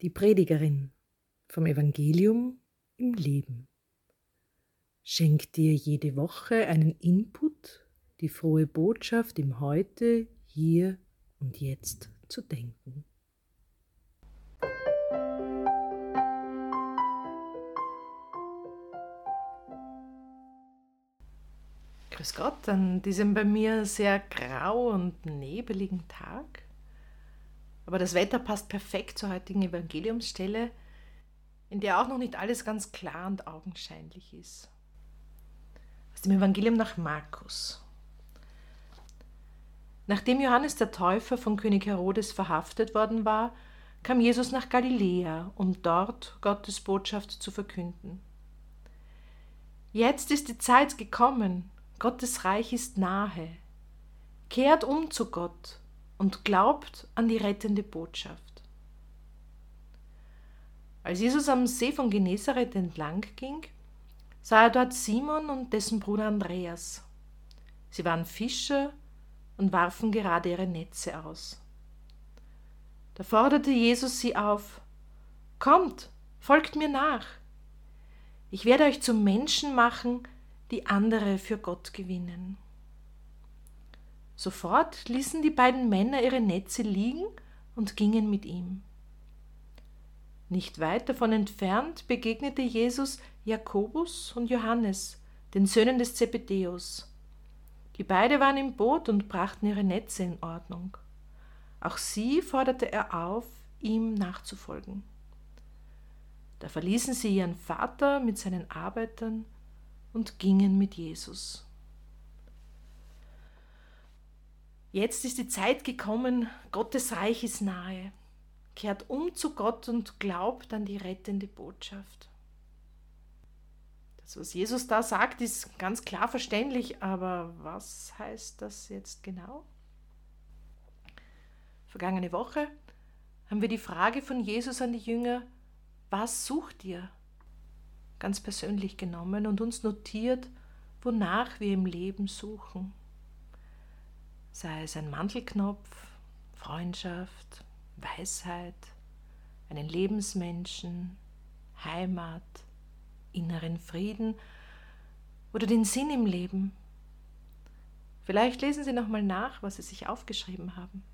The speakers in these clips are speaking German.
Die Predigerin vom Evangelium im Leben schenkt dir jede Woche einen Input, die frohe Botschaft im Heute, hier und jetzt zu denken. Grüß Gott an diesem bei mir sehr grau und nebeligen Tag. Aber das Wetter passt perfekt zur heutigen Evangeliumsstelle, in der auch noch nicht alles ganz klar und augenscheinlich ist. Aus dem Evangelium nach Markus. Nachdem Johannes der Täufer von König Herodes verhaftet worden war, kam Jesus nach Galiläa, um dort Gottes Botschaft zu verkünden. Jetzt ist die Zeit gekommen, Gottes Reich ist nahe. Kehrt um zu Gott und glaubt an die rettende Botschaft. Als Jesus am See von Genezareth entlang ging, sah er dort Simon und dessen Bruder Andreas. Sie waren Fischer und warfen gerade ihre Netze aus. Da forderte Jesus sie auf Kommt, folgt mir nach. Ich werde euch zu Menschen machen, die andere für Gott gewinnen. Sofort ließen die beiden Männer ihre Netze liegen und gingen mit ihm. Nicht weit davon entfernt begegnete Jesus Jakobus und Johannes, den Söhnen des Zebedäus. Die beide waren im Boot und brachten ihre Netze in Ordnung. Auch sie forderte er auf, ihm nachzufolgen. Da verließen sie ihren Vater mit seinen Arbeitern und gingen mit Jesus. Jetzt ist die Zeit gekommen, Gottes Reich ist nahe. Kehrt um zu Gott und glaubt an die rettende Botschaft. Das, was Jesus da sagt, ist ganz klar verständlich, aber was heißt das jetzt genau? Vergangene Woche haben wir die Frage von Jesus an die Jünger, was sucht ihr? Ganz persönlich genommen und uns notiert, wonach wir im Leben suchen sei es ein Mantelknopf, Freundschaft, Weisheit, einen Lebensmenschen, Heimat, inneren Frieden oder den Sinn im Leben. Vielleicht lesen Sie nochmal nach, was Sie sich aufgeschrieben haben.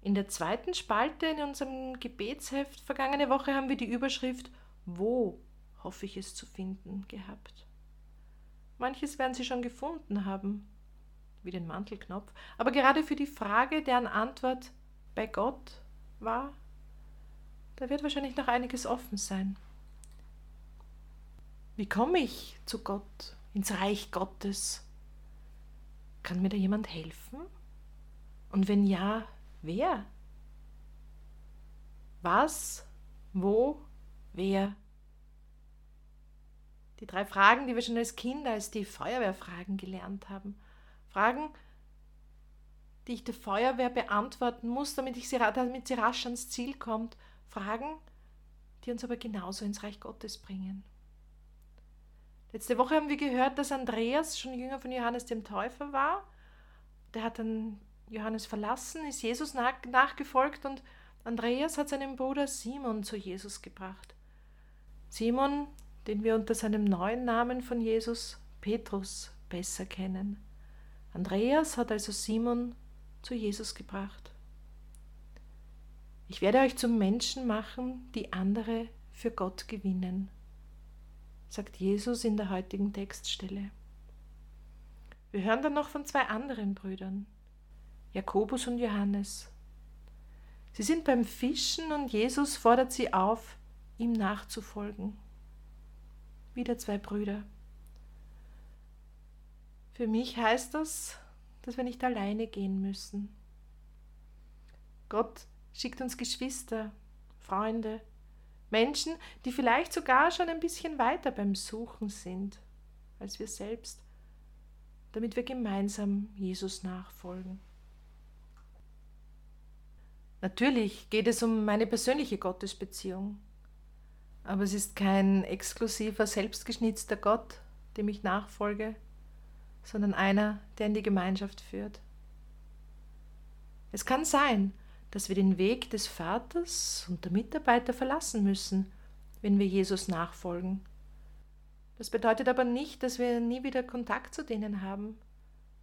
In der zweiten Spalte in unserem Gebetsheft vergangene Woche haben wir die Überschrift Wo hoffe ich es zu finden gehabt. Manches werden Sie schon gefunden haben wie den Mantelknopf, aber gerade für die Frage, deren Antwort bei Gott war, da wird wahrscheinlich noch einiges offen sein. Wie komme ich zu Gott, ins Reich Gottes? Kann mir da jemand helfen? Und wenn ja, wer? Was, wo, wer? Die drei Fragen, die wir schon als Kinder, als die Feuerwehrfragen gelernt haben. Fragen, die ich der Feuerwehr beantworten muss, damit, ich sie, damit sie rasch ans Ziel kommt. Fragen, die uns aber genauso ins Reich Gottes bringen. Letzte Woche haben wir gehört, dass Andreas schon Jünger von Johannes dem Täufer war. Der hat dann Johannes verlassen, ist Jesus nach, nachgefolgt und Andreas hat seinen Bruder Simon zu Jesus gebracht. Simon, den wir unter seinem neuen Namen von Jesus Petrus besser kennen. Andreas hat also Simon zu Jesus gebracht. Ich werde euch zum Menschen machen, die andere für Gott gewinnen, sagt Jesus in der heutigen Textstelle. Wir hören dann noch von zwei anderen Brüdern, Jakobus und Johannes. Sie sind beim Fischen und Jesus fordert sie auf, ihm nachzufolgen. Wieder zwei Brüder. Für mich heißt das, dass wir nicht alleine gehen müssen. Gott schickt uns Geschwister, Freunde, Menschen, die vielleicht sogar schon ein bisschen weiter beim Suchen sind als wir selbst, damit wir gemeinsam Jesus nachfolgen. Natürlich geht es um meine persönliche Gottesbeziehung, aber es ist kein exklusiver, selbstgeschnitzter Gott, dem ich nachfolge, sondern einer, der in die Gemeinschaft führt. Es kann sein, dass wir den Weg des Vaters und der Mitarbeiter verlassen müssen, wenn wir Jesus nachfolgen. Das bedeutet aber nicht, dass wir nie wieder Kontakt zu denen haben,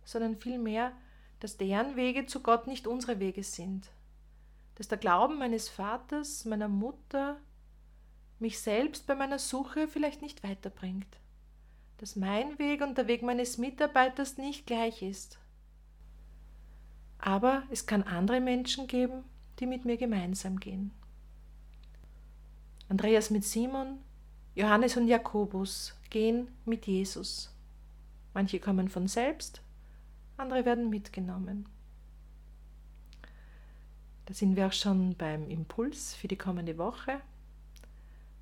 sondern vielmehr, dass deren Wege zu Gott nicht unsere Wege sind, dass der Glauben meines Vaters, meiner Mutter, mich selbst bei meiner Suche vielleicht nicht weiterbringt, dass mein Weg und der Weg meines Mitarbeiters nicht gleich ist. Aber es kann andere Menschen geben, die mit mir gemeinsam gehen. Andreas mit Simon, Johannes und Jakobus gehen mit Jesus. Manche kommen von selbst, andere werden mitgenommen. Da sind wir auch schon beim Impuls für die kommende Woche.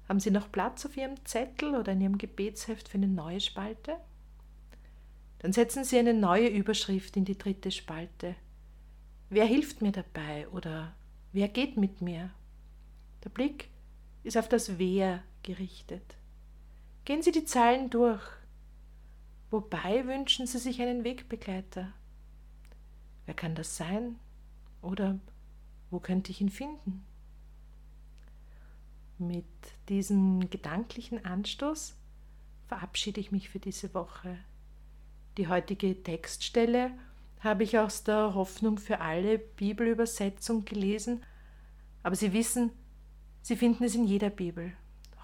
Haben Sie noch Platz auf Ihrem Zettel oder in Ihrem Gebetsheft für eine neue Spalte? Dann setzen Sie eine neue Überschrift in die dritte Spalte. Wer hilft mir dabei oder wer geht mit mir? Der Blick ist auf das Wer gerichtet. Gehen Sie die Zeilen durch. Wobei wünschen Sie sich einen Wegbegleiter? Wer kann das sein? Oder wo könnte ich ihn finden? Mit diesem gedanklichen Anstoß verabschiede ich mich für diese Woche. Die heutige Textstelle habe ich aus der Hoffnung für alle Bibelübersetzung gelesen, aber Sie wissen, Sie finden es in jeder Bibel.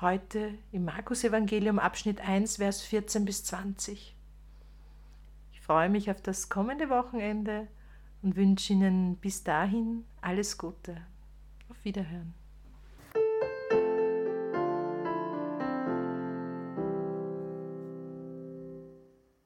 Heute im Markus Evangelium Abschnitt 1, Vers 14 bis 20. Ich freue mich auf das kommende Wochenende und wünsche Ihnen bis dahin alles Gute. Auf Wiederhören.